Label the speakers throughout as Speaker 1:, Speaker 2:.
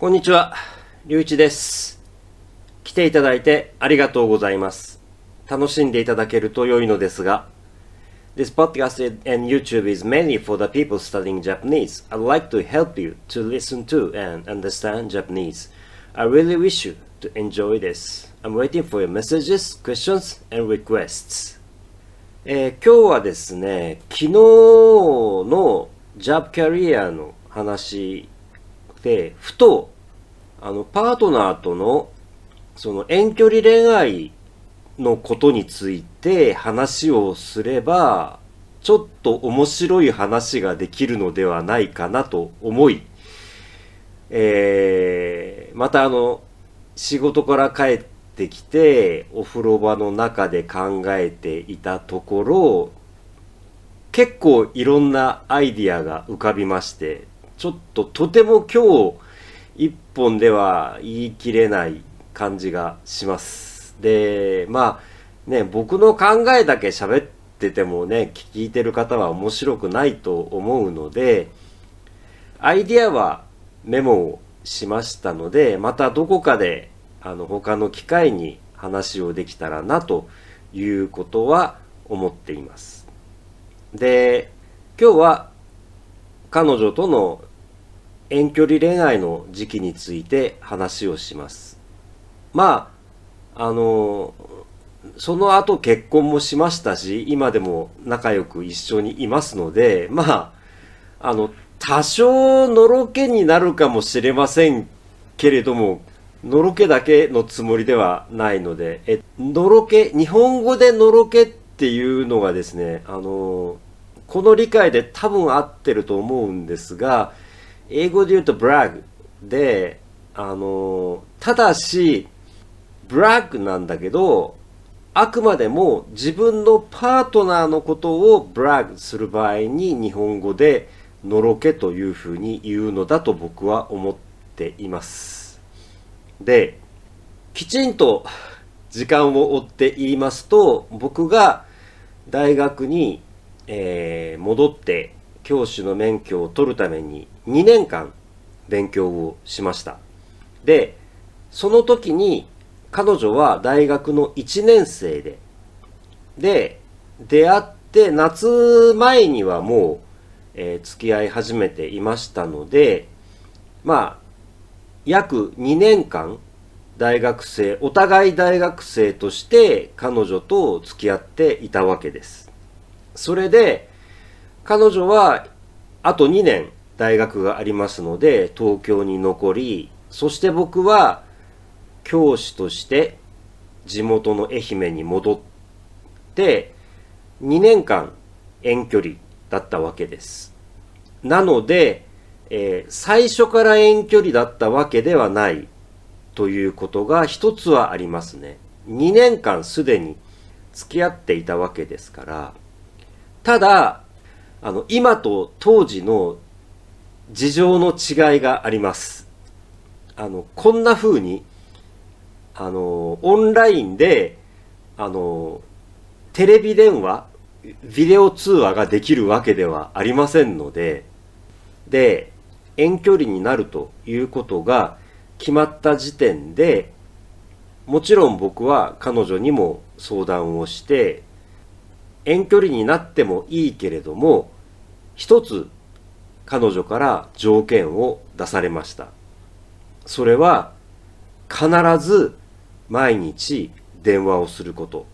Speaker 1: こんにちは、りゅういちです。来ていただいてありがとうございます。楽しんでいただけると良いのですが、This podcast and YouTube is mainly for the people studying Japanese. I'd like to help you to listen to and understand Japanese. I really wish you to enjoy this. I'm waiting for your messages, questions, and requests. えー今日はですね、昨日の Job Career の話で、ふと、あの、パートナーとの、その遠距離恋愛のことについて話をすれば、ちょっと面白い話ができるのではないかなと思い、えー、またあの、仕事から帰ってきて、お風呂場の中で考えていたところ、結構いろんなアイディアが浮かびまして、ちょっととても今日一本では言い切れない感じがします。で、まあね、僕の考えだけ喋っててもね、聞いてる方は面白くないと思うので、アイディアはメモをしましたので、またどこかであの他の機会に話をできたらなということは思っています。で、今日は彼女との遠距離恋愛の時期について話をします。まあ、あの、その後結婚もしましたし、今でも仲良く一緒にいますので、まあ、あの、多少のろけになるかもしれませんけれども、のろけだけのつもりではないので、え、のろけ、日本語でのろけっていうのがですね、あの、この理解で多分合ってると思うんですが、英語で言うと brag で、あの、ただし、brag なんだけど、あくまでも自分のパートナーのことを brag する場合に日本語でのろけというふうに言うのだと僕は思っています。で、きちんと時間を追って言いますと、僕が大学に、えー戻って教師の免許を取るために2年間勉強をしました。で、その時に彼女は大学の1年生で、で、出会って夏前にはもう、えー付き合い始めていましたので、まあ、約2年間大学生、お互い大学生として彼女と付き合っていたわけです。それで、彼女はあと2年大学がありますので東京に残り、そして僕は教師として地元の愛媛に戻って2年間遠距離だったわけです。なので、えー最初から遠距離だったわけではないということが一つはありますね。2年間すでに付き合っていたわけですから、ただ、あの、今と当時の事情の違いがあります。あの、こんな風に、あの、オンラインで、あの、テレビ電話、ビデオ通話ができるわけではありませんので、で、遠距離になるということが決まった時点で、もちろん僕は彼女にも相談をして、遠距離になってもいいけれども、一つ彼女から条件を出されました。それは必ず毎日電話をすること。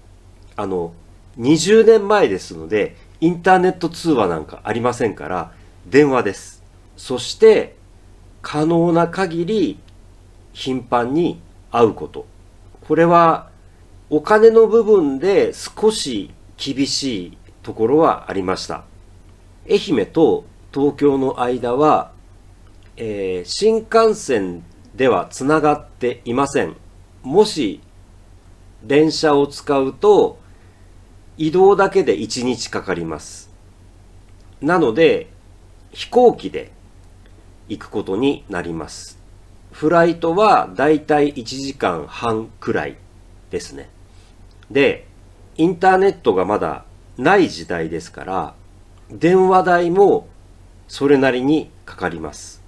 Speaker 1: あの、20年前ですので、インターネット通話なんかありませんから、電話です。そして、可能な限り頻繁に会うこと。これはお金の部分で少し厳しいところはありました。愛媛と東京の間は、えー新幹線ではつながっていません。もし電車を使うと移動だけで1日かかります。なので飛行機で行くことになります。フライトはだいたい1時間半くらいですね。で、インターネットがまだない時代ですから、電話代もそれなりにかかります。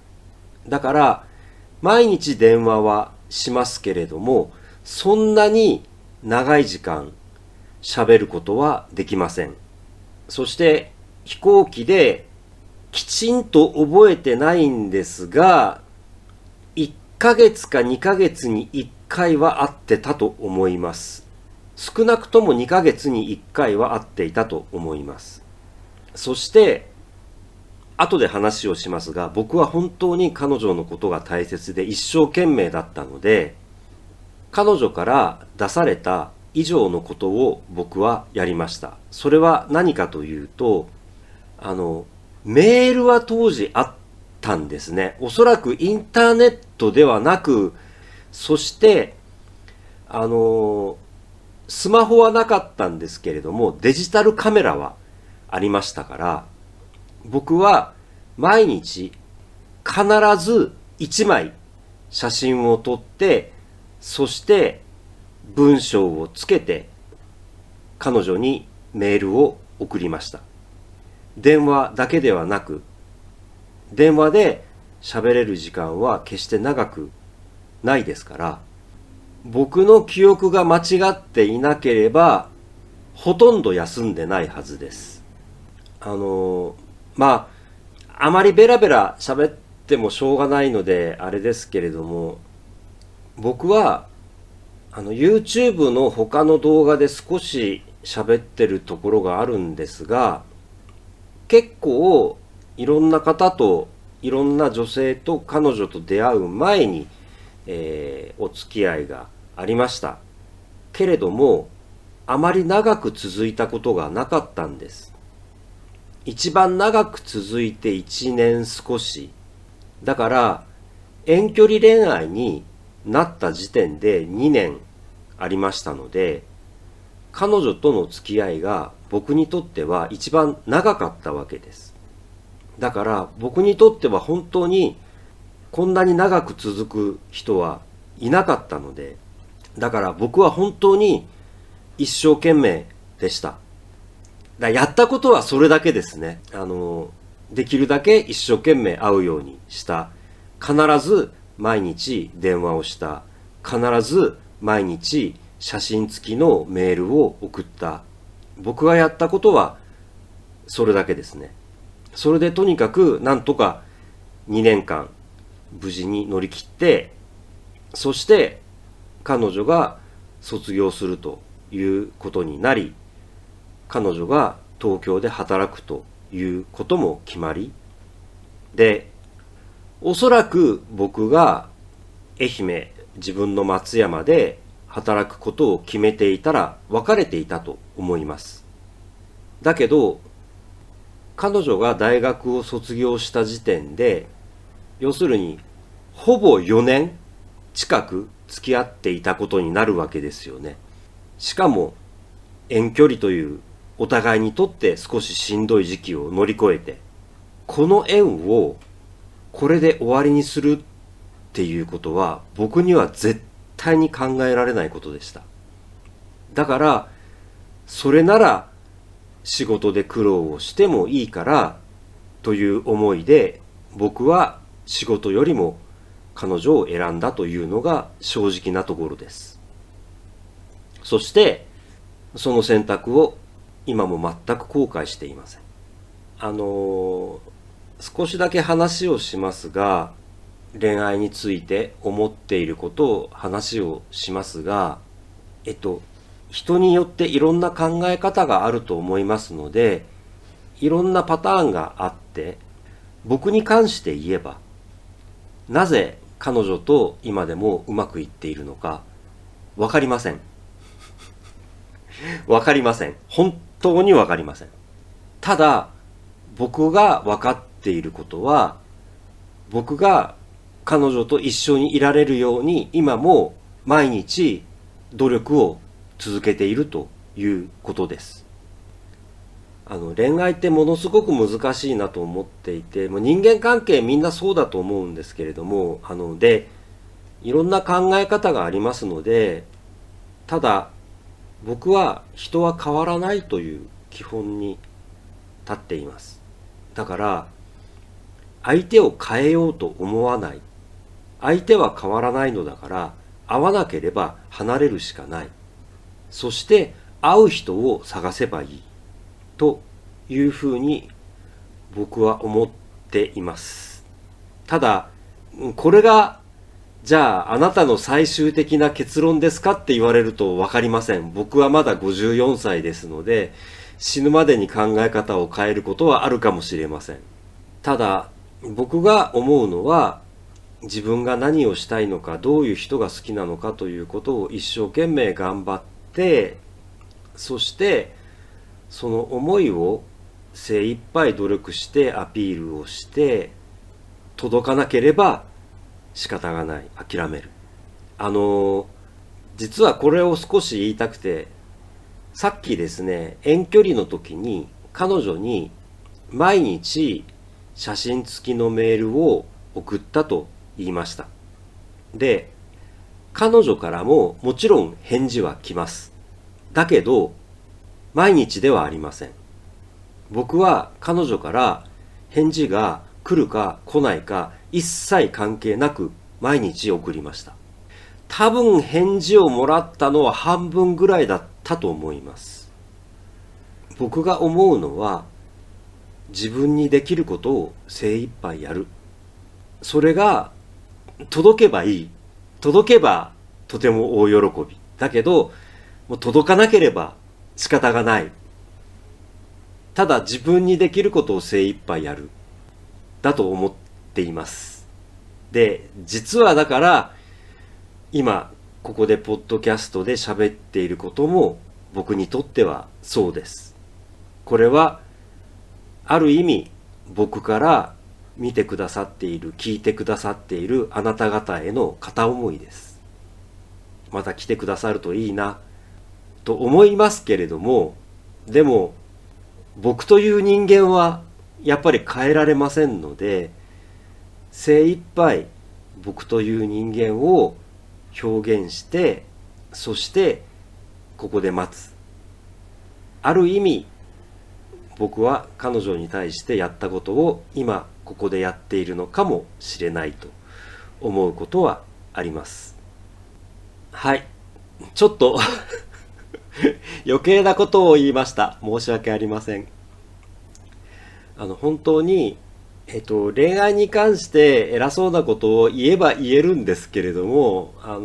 Speaker 1: だから、毎日電話はしますけれども、そんなに長い時間喋ることはできません。そして飛行機できちんと覚えてないんですが、1ヶ月か2ヶ月に1回は会ってたと思います。少なくとも2ヶ月に1回は会っていたと思います。そして、後で話をしますが、僕は本当に彼女のことが大切で一生懸命だったので、彼女から出された以上のことを僕はやりました。それは何かというと、あの、メールは当時あったんですね。おそらくインターネットではなく、そして、あの、スマホはなかったんですけれども、デジタルカメラはありましたから、僕は毎日必ず1枚写真を撮って、そして文章をつけて彼女にメールを送りました。電話だけではなく、電話で喋れる時間は決して長くないですから、僕の記憶が間違っていなければ、ほとんど休んでないはずです。あの、まあ、あまりベラベラ喋ってもしょうがないので、あれですけれども、僕は、あの、YouTube の他の動画で少し喋ってるところがあるんですが、結構、いろんな方と、いろんな女性と彼女と出会う前に、えー、お付き合いがありました。けれども、あまり長く続いたことがなかったんです。一番長く続いて1年少し。だから、遠距離恋愛になった時点で2年ありましたので、彼女との付き合いが僕にとっては一番長かったわけです。だから僕にとっては本当にこんなに長く続く人はいなかったので、だから僕は本当に一生懸命でした。だやったことはそれだけですね。あの、できるだけ一生懸命会うようにした。必ず毎日電話をした。必ず毎日写真付きのメールを送った。僕がやったことはそれだけですね。それでとにかくなんとか2年間無事に乗り切って、そして彼女が卒業するということになり、彼女が東京で働くということも決まり、で、おそらく僕が愛媛、自分の松山で働くことを決めていたら別れていたと思います。だけど、彼女が大学を卒業した時点で、要するに、ほぼ4年近く付き合っていたことになるわけですよね。しかも、遠距離というお互いにとって少ししんどい時期を乗り越えて、この縁をこれで終わりにするっていうことは僕には絶対に考えられないことでした。だから、それなら仕事で苦労をしてもいいからという思いで僕は仕事よりも彼女を選んだというのが正直なところです。そしてその選択を今も全く後悔していません。あの少しだけ話をしますが恋愛について思っていることを話をしますが、えっと、人によっていろんな考え方があると思いますので、いろんなパターンがあって、僕に関して言えば、なぜ彼女と今でもうまくいっているのか、わかりません。わかりません。本当にわかりません。ただ、僕が分かっていることは、僕が彼女と一緒にいられるように今も毎日努力を続けているということです。あの恋愛ってものすごく難しいなと思っていてもう人間関係みんなそうだと思うんですけれどもあのでいろんな考え方がありますのでただ僕は人は変わらないという基本に立っています。だから相手を変えようと思わない。相手は変わらないのだから会わなければ離れるしかない。そして会う人を探せばいい。というふうに僕は思っています。ただこれがじゃああなたの最終的な結論ですかって言われると分かりません。僕はまだ54歳ですので死ぬまでに考え方を変えることはあるかもしれません。ただ僕が思うのは自分が何をしたいのかどういう人が好きなのかということを一生懸命頑張ってそしてその思いを精一杯努力してアピールをして届かなければ仕方がない。諦める。あの実はこれを少し言いたくてさっきですね遠距離の時に彼女に毎日写真付きのメールを送ったと言いました。で彼女からももちろん返事は来ます。だけど毎日ではありません。僕は彼女から返事が来るか来ないか一切関係なく毎日送りました。多分返事をもらったのは半分ぐらいだったと思います。僕が思うのは自分にできることを精一杯やる。それが届けばいい。届けばとても大喜び。だけどもう届かなければ仕方がない。ただ自分にできることを精一杯やる。だと思っています。で実はだから今ここでポッドキャストで喋っていることも僕にとってはそうです。これはある意味僕から見てくださっている聞いてくださっているあなた方への片思いです。また来てくださるといいな。と思いますけれどもでも僕という人間はやっぱり変えられませんので精一杯僕という人間を表現してそしてここで待つ。ある意味僕は彼女に対してやったことを今ここでやっているのかもしれないと思うことはあります。はい。ちょっと 余計なことを言いました申し訳ありませんあの本当にえっと、恋愛に関して偉そうなことを言えば言えるんですけれども、あの、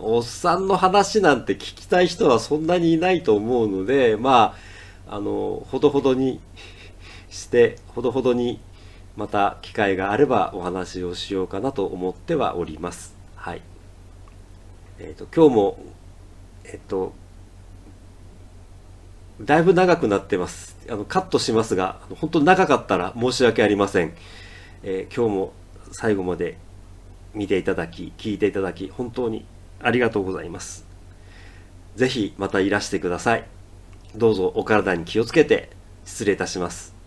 Speaker 1: おっさんの話なんて聞きたい人はそんなにいないと思うので、まあ、あの、ほどほどにして、ほどほどにまた機会があればお話をしようかなと思ってはおります。はい。えっ、と、今日も、えっ、と、だいぶ長くなってます。あのカットしますが、本当長かったら申し訳ありません。えー、今日も最後まで見ていただき、聞いていただき、本当にありがとうございます。ぜひまたいらしてください。どうぞお体に気をつけて失礼いたします。